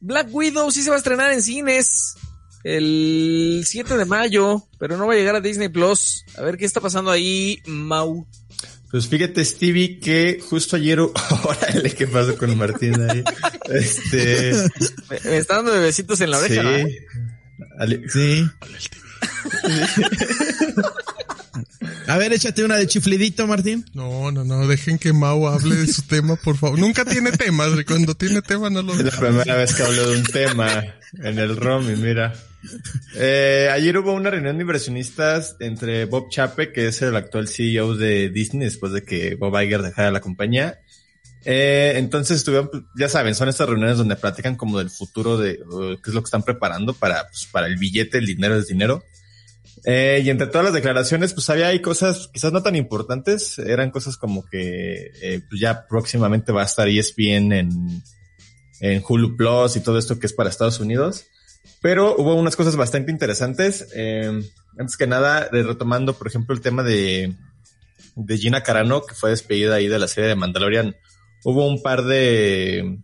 Black Widow sí se va a estrenar en cines el 7 de mayo, pero no va a llegar a Disney Plus. A ver qué está pasando ahí, Mau. Pues fíjate, Stevie, que justo ayer, órale, ¿qué pasó con Martín ahí? Este. Me, me está dando bebecitos en la oreja. Sí. ¿no? Ale- Sí. A ver, échate una de chiflidito, Martín. No, no, no, dejen que Mau hable de su tema, por favor. Nunca tiene temas, y cuando tiene tema no lo Es la primera vez que hablo de un tema en el ROM y mira. Eh, ayer hubo una reunión de inversionistas entre Bob Chape, que es el actual CEO de Disney, después de que Bob Iger dejara la compañía. Eh, entonces estuvieron, ya saben, son estas reuniones donde platican como del futuro de uh, qué es lo que están preparando para, pues, para el billete, el dinero es dinero. Eh, y entre todas las declaraciones, pues había ahí cosas quizás no tan importantes, eran cosas como que eh, pues ya próximamente va a estar ESPN en, en Hulu Plus y todo esto que es para Estados Unidos. Pero hubo unas cosas bastante interesantes. Eh, antes que nada, retomando, por ejemplo, el tema de, de Gina Carano, que fue despedida ahí de la serie de Mandalorian. Hubo un par de,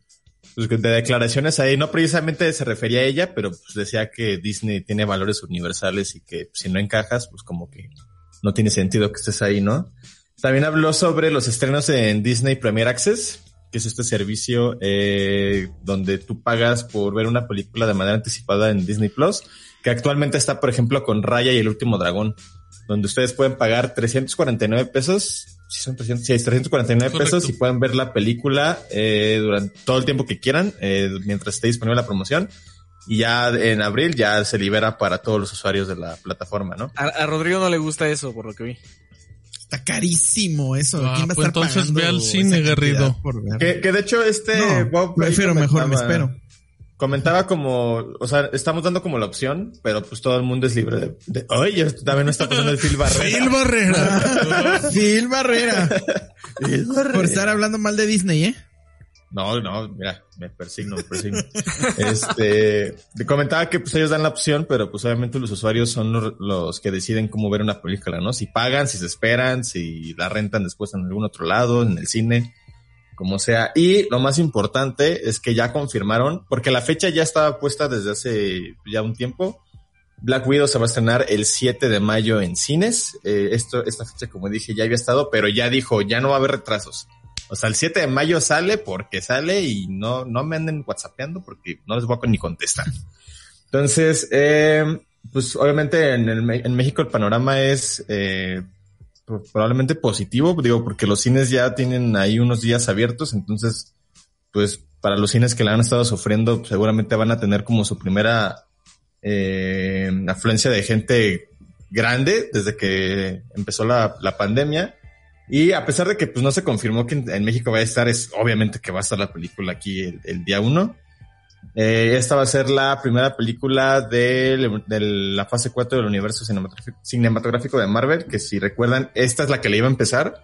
pues, de declaraciones ahí, no precisamente se refería a ella, pero pues decía que Disney tiene valores universales y que si no encajas, pues como que no tiene sentido que estés ahí, ¿no? También habló sobre los estrenos en Disney Premier Access, que es este servicio eh, donde tú pagas por ver una película de manera anticipada en Disney Plus, que actualmente está, por ejemplo, con Raya y el último dragón, donde ustedes pueden pagar 349 pesos, si son 300, sí, es 349 Correcto. pesos y pueden ver la película eh, durante todo el tiempo que quieran, eh, mientras esté disponible la promoción. Y ya en abril ya se libera para todos los usuarios de la plataforma, ¿no? A, a Rodrigo no le gusta eso, por lo que vi. Está carísimo eso. Ah, ¿Quién va a pues estar entonces ve al cine, Garrido. Que, que de hecho este No, Bob prefiero mejor me espero. Comentaba como, o sea, estamos dando como la opción, pero pues todo el mundo es libre de, de oye, también no está pasando el Phil Barrera. Phil Barrera. Phil Barrera. Phil Barrera. Por estar hablando mal de Disney, ¿eh? No, no, mira, me persigno, me persigno. este, te comentaba que pues ellos dan la opción, pero pues obviamente los usuarios son los, los que deciden cómo ver una película, ¿no? Si pagan, si se esperan, si la rentan después en algún otro lado, en el cine, como sea. Y lo más importante es que ya confirmaron, porque la fecha ya estaba puesta desde hace ya un tiempo. Black Widow se va a estrenar el 7 de mayo en cines. Eh, esto, esta fecha, como dije, ya había estado, pero ya dijo, ya no va a haber retrasos. O sea, el 7 de mayo sale porque sale y no, no me anden whatsappeando porque no les voy a ni contestar. Entonces, eh, pues obviamente en, el, en México el panorama es eh, probablemente positivo, digo, porque los cines ya tienen ahí unos días abiertos, entonces, pues para los cines que la han estado sufriendo, seguramente van a tener como su primera eh, afluencia de gente grande desde que empezó la, la pandemia. Y a pesar de que pues no se confirmó que en, México va a estar, es obviamente que va a estar la película aquí el día uno. Eh, esta va a ser la primera película de, la fase 4 del universo cinematográfico, de Marvel, que si recuerdan, esta es la que le iba a empezar,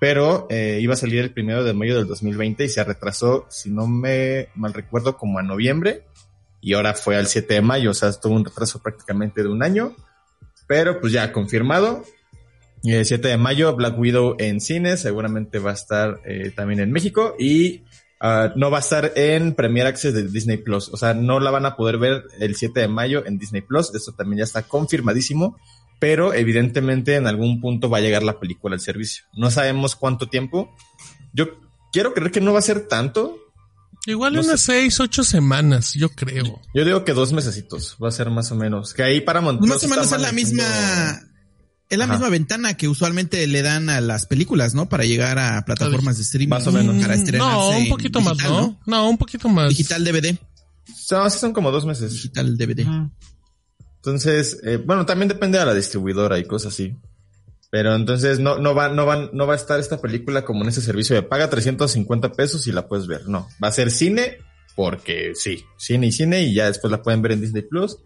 pero eh, iba a salir el primero de mayo del 2020 y se retrasó, si no me mal recuerdo, como a noviembre, y ahora fue al 7 de mayo, o sea, tuvo un retraso prácticamente de un año, pero pues ya confirmado. El 7 de mayo, Black Widow en cines, seguramente va a estar eh, también en México y uh, no va a estar en Premier Access de Disney Plus. O sea, no la van a poder ver el 7 de mayo en Disney Plus. Esto también ya está confirmadísimo, pero evidentemente en algún punto va a llegar la película al servicio. No sabemos cuánto tiempo. Yo quiero creer que no va a ser tanto. Igual No unas seis, ocho semanas, yo creo. Yo digo que dos mesecitos va a ser más o menos. Que ahí para montar. Más o menos es la misma. Es la Ajá. misma ventana que usualmente le dan a las películas, ¿no? Para llegar a plataformas de streaming. Más o menos. Para Mm, estrenarse No, un poquito más, ¿no? ¿no? un poquito más. Digital DVD. No, sí son como dos meses. Digital DVD. Entonces, eh, bueno, también depende de la distribuidora y cosas así. Pero entonces no, no va, no va, no va a estar esta película como en ese servicio de paga 350 pesos y la puedes ver. No, va a ser cine porque sí, cine y cine y ya después la pueden ver en Disney Plus.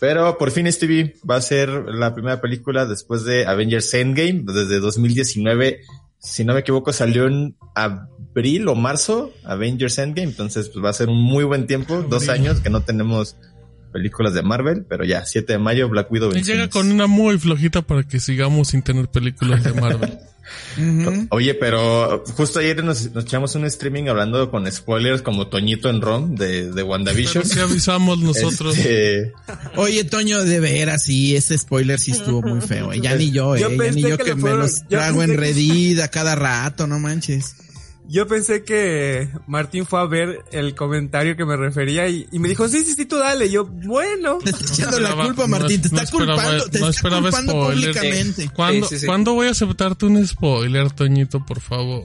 Pero por fin Stevie va a ser la primera película después de Avengers Endgame, desde 2019. Si no me equivoco, salió en abril o marzo Avengers Endgame. Entonces, pues va a ser un muy buen tiempo, dos años que no tenemos películas de Marvel, pero ya, 7 de mayo, Black Widow. Y llega con una muy flojita para que sigamos sin tener películas de Marvel. Oye, pero justo ayer nos, nos, echamos un streaming hablando con spoilers como Toñito en ROM de, de WandaVision. Sí avisamos nosotros. Este... Oye, Toño, de veras, sí, ese spoiler sí estuvo muy feo. Eh. Ya ni yo, eh. Yo ya ni yo que que, me fueron- los trago en que- Reddit a cada rato, no manches. Yo pensé que Martín fue a ver el comentario que me refería y, y me dijo, sí, sí, sí, tú dale. Y yo, bueno. Te está echando la culpa, no- Martín. Te está culpando, te no está esperaba culpando spoiler. públicamente. ¿Cuándo, Sí, sí, sí. ¿Cuándo voy a aceptarte un spoiler, Toñito, por favor?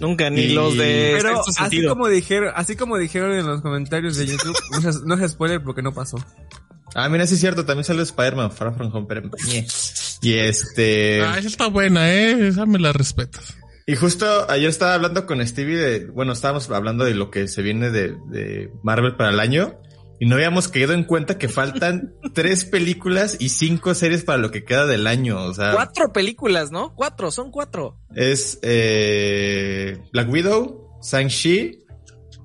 Nunca, ni Y- los de Pero así como dijeron, así como dijeron en los comentarios de YouTube, no es, no es spoiler porque no pasó. Ah, mira, sí es cierto, también sale Spider-Man, Far From Home, pero... Y este... Ah, esa está buena, ¿eh? Esa me la respetas. Y justo ayer estaba hablando con Stevie de, bueno, estábamos hablando de lo que se viene de, de Marvel para el año y no habíamos caído en cuenta que faltan tres películas y cinco series para lo que queda del año. O sea, Cuatro películas, ¿no? Cuatro, son cuatro. es eh, Black Widow, Shang-Chi,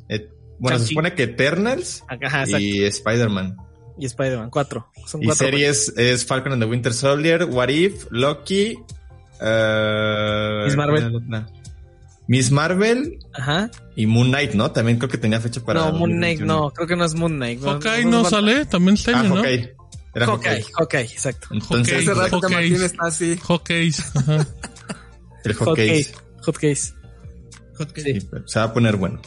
eh, bueno, se supone que Eternals Ajá, y Spider-Man. Y Spider-Man, cuatro. Son Y cuatro. series es Falcon and the Winter Soldier, What If, Loki, eh, Miss Marvel. Miss Marvel Ajá. y Moon Knight, ¿no? También creo que tenía fecha para. no, Moon Knight 2021. no, creo que no es Moon Knight. Hawkeye no sale, también este Ah, ¿no? Hawkeye. Era Hawkeye, Hawkeye. Hawkeye, exacto. Entonces, Hace rato Hawkeye. Martín está así. Hawkeye, ajá. el Hawkeye. Hawkeye. Hawkeye. Hot Sí. Sí, Se va a poner bueno.